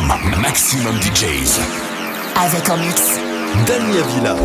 Maximum, DJs. Avec en mix. Damia Villa.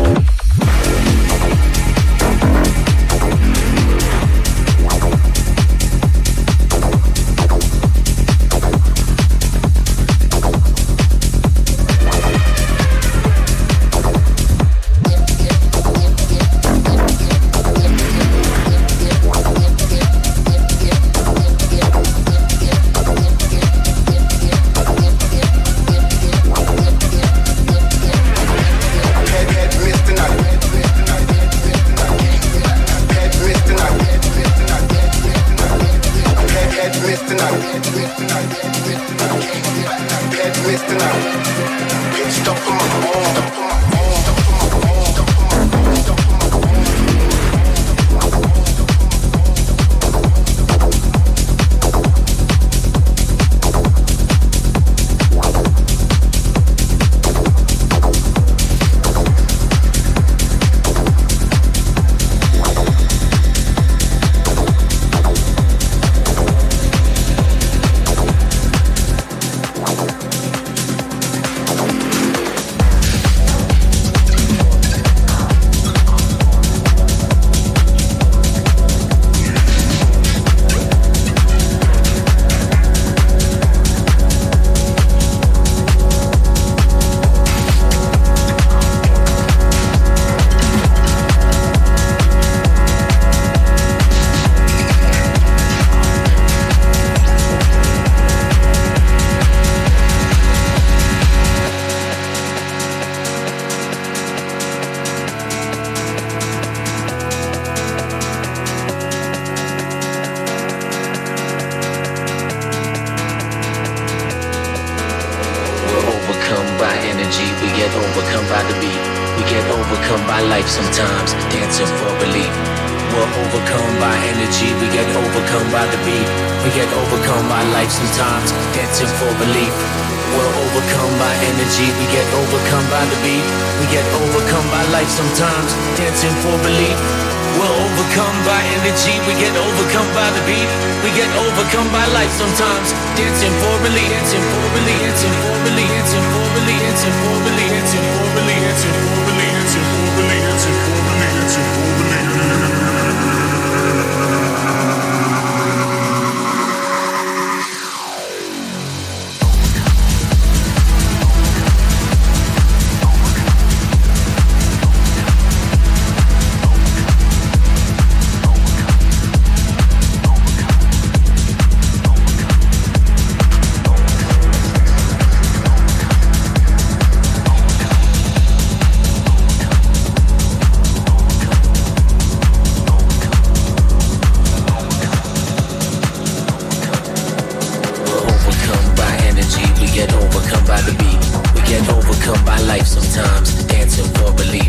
life sometimes, dancing for belief.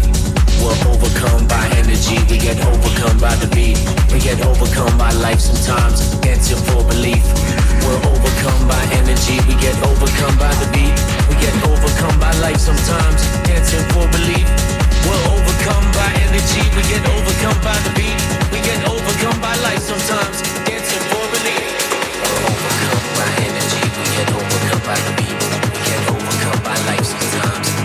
We're overcome by energy, we get overcome by the beat. We get overcome by life sometimes, dancing for belief. We're overcome by energy, we get overcome by the beat. We get overcome by life sometimes, dancing for belief. We're overcome by energy, we get overcome by the beat. We get overcome by life sometimes, dancing for belief. We're overcome by energy, we get overcome by the beat. We get overcome by life sometimes.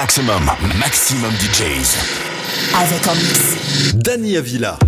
Maximum, maximum DJs. Avec en mix. Dani Avila.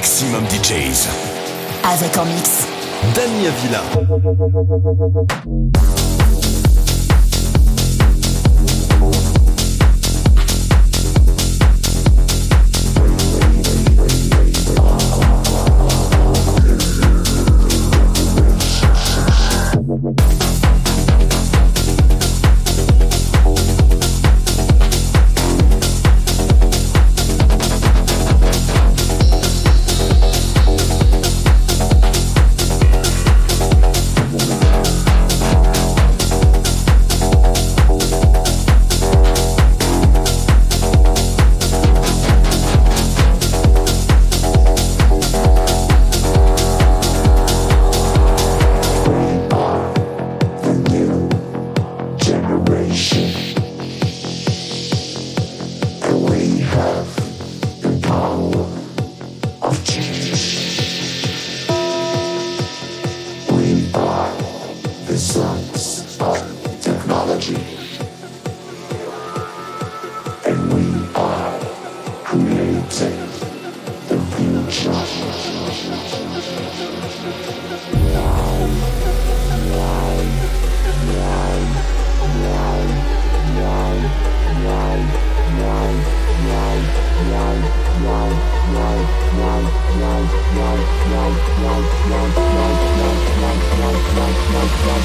Maximum, DJs. Avec en mix. Dania Villa. ♪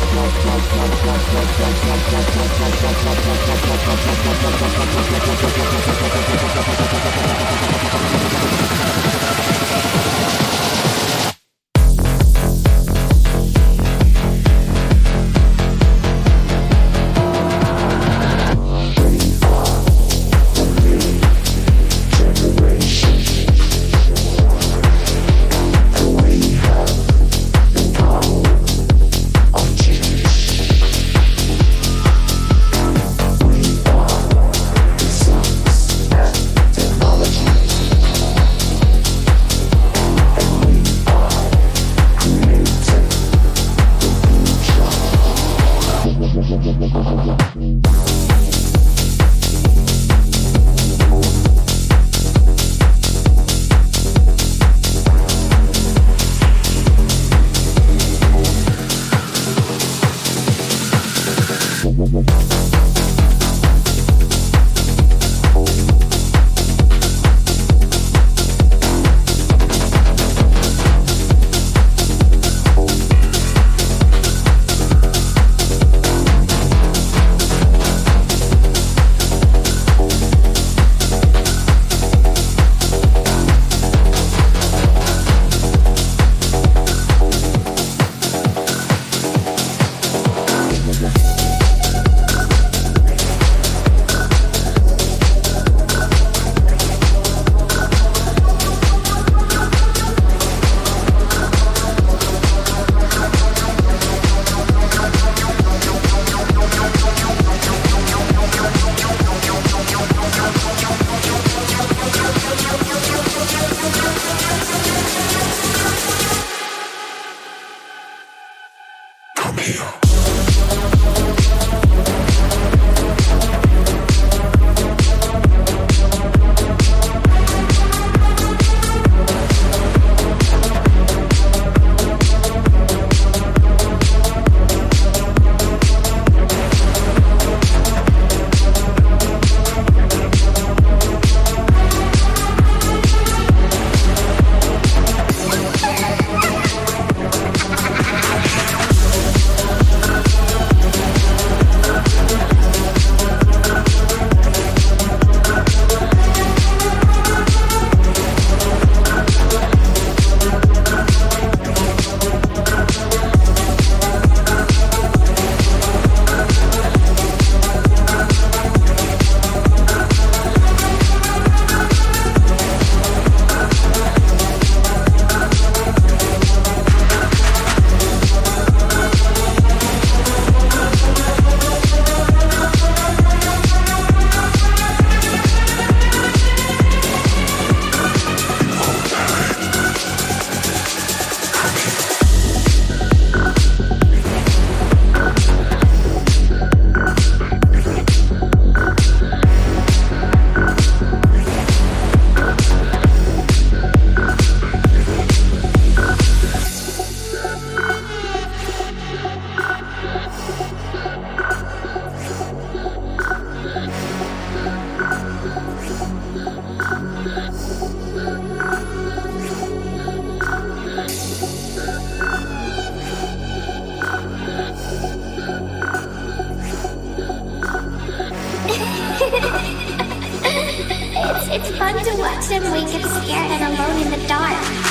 Often we get scared and alone in the dark.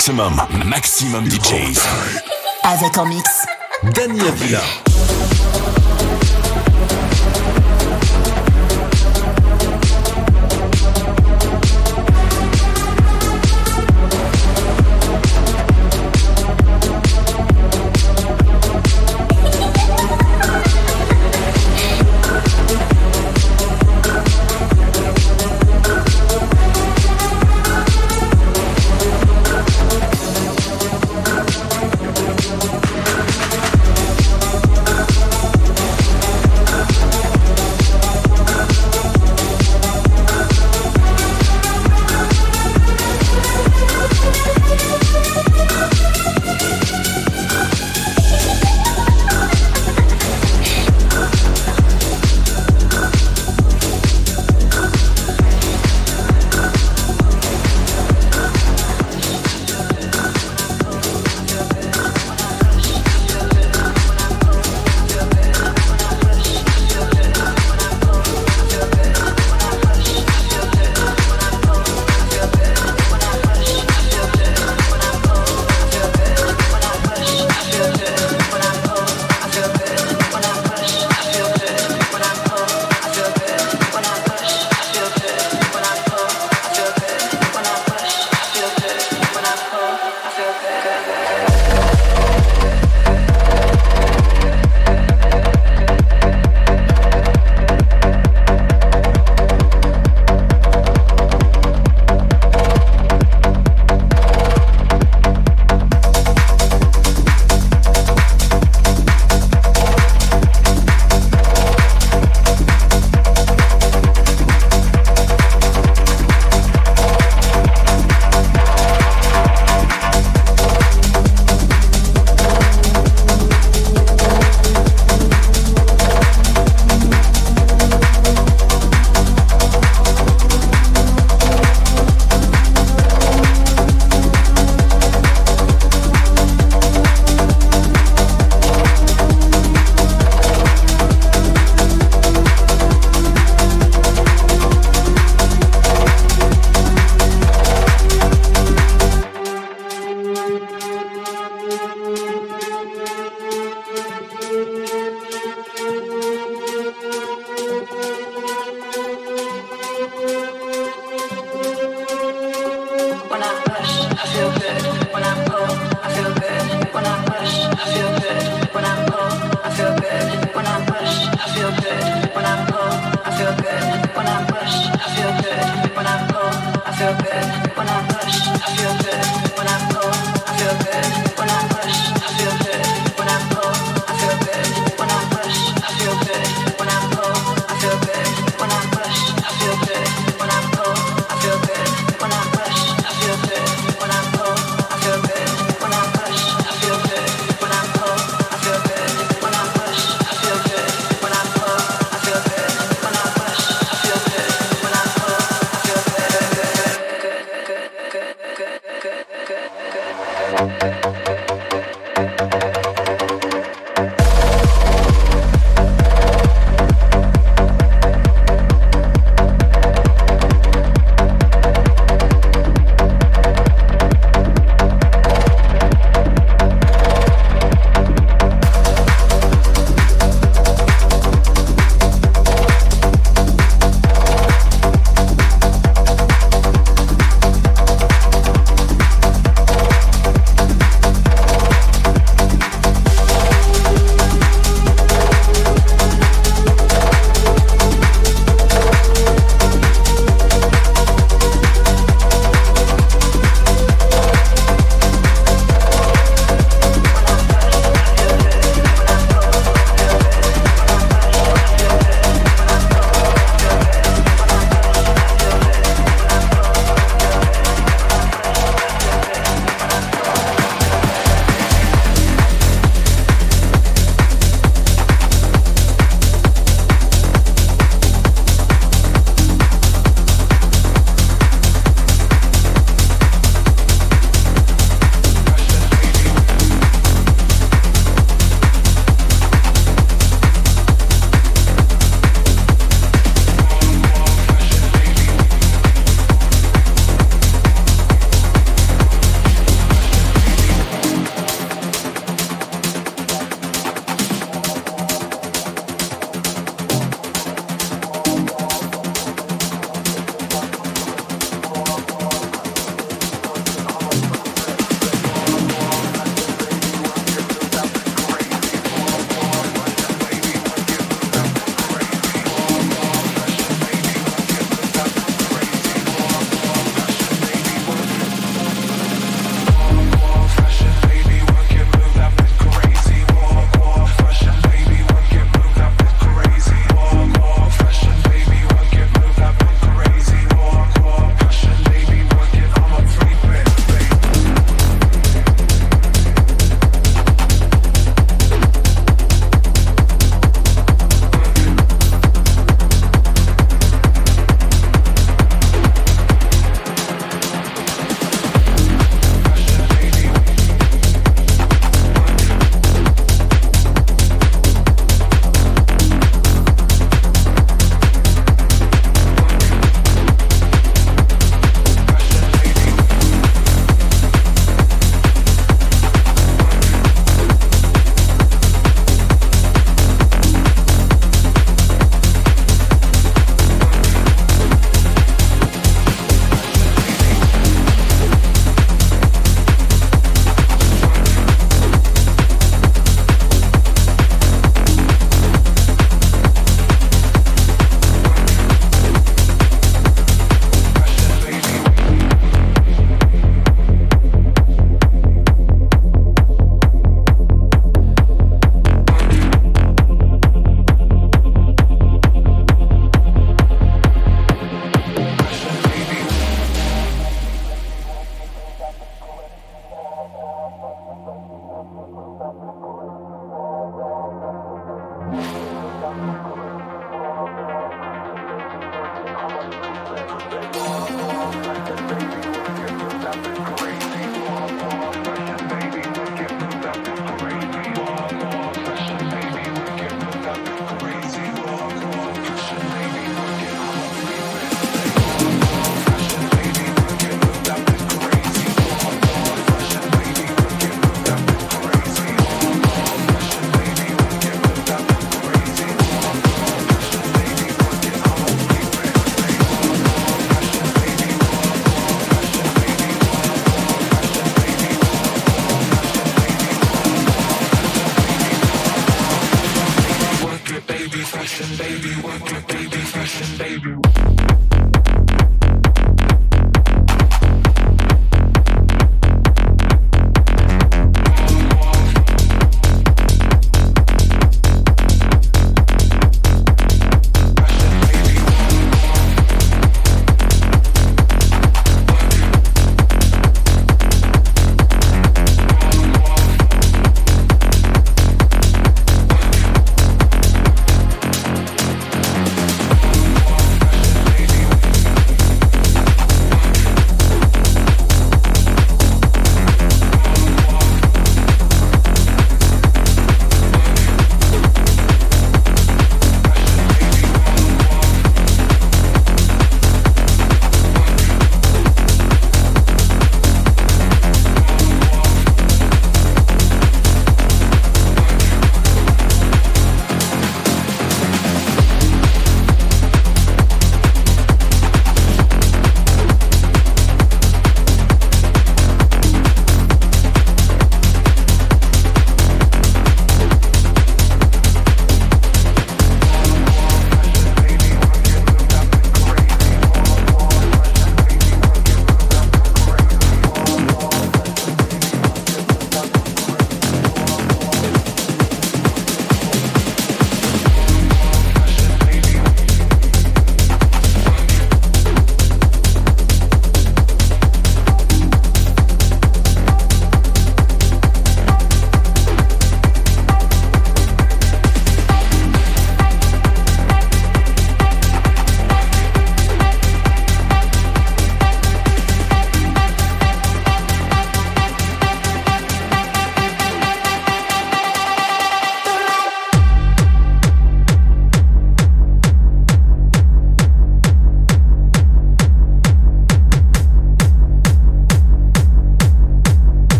Maximum, maximum DJs. Avec en mix. Daniel Avila.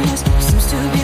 Happiness seems to be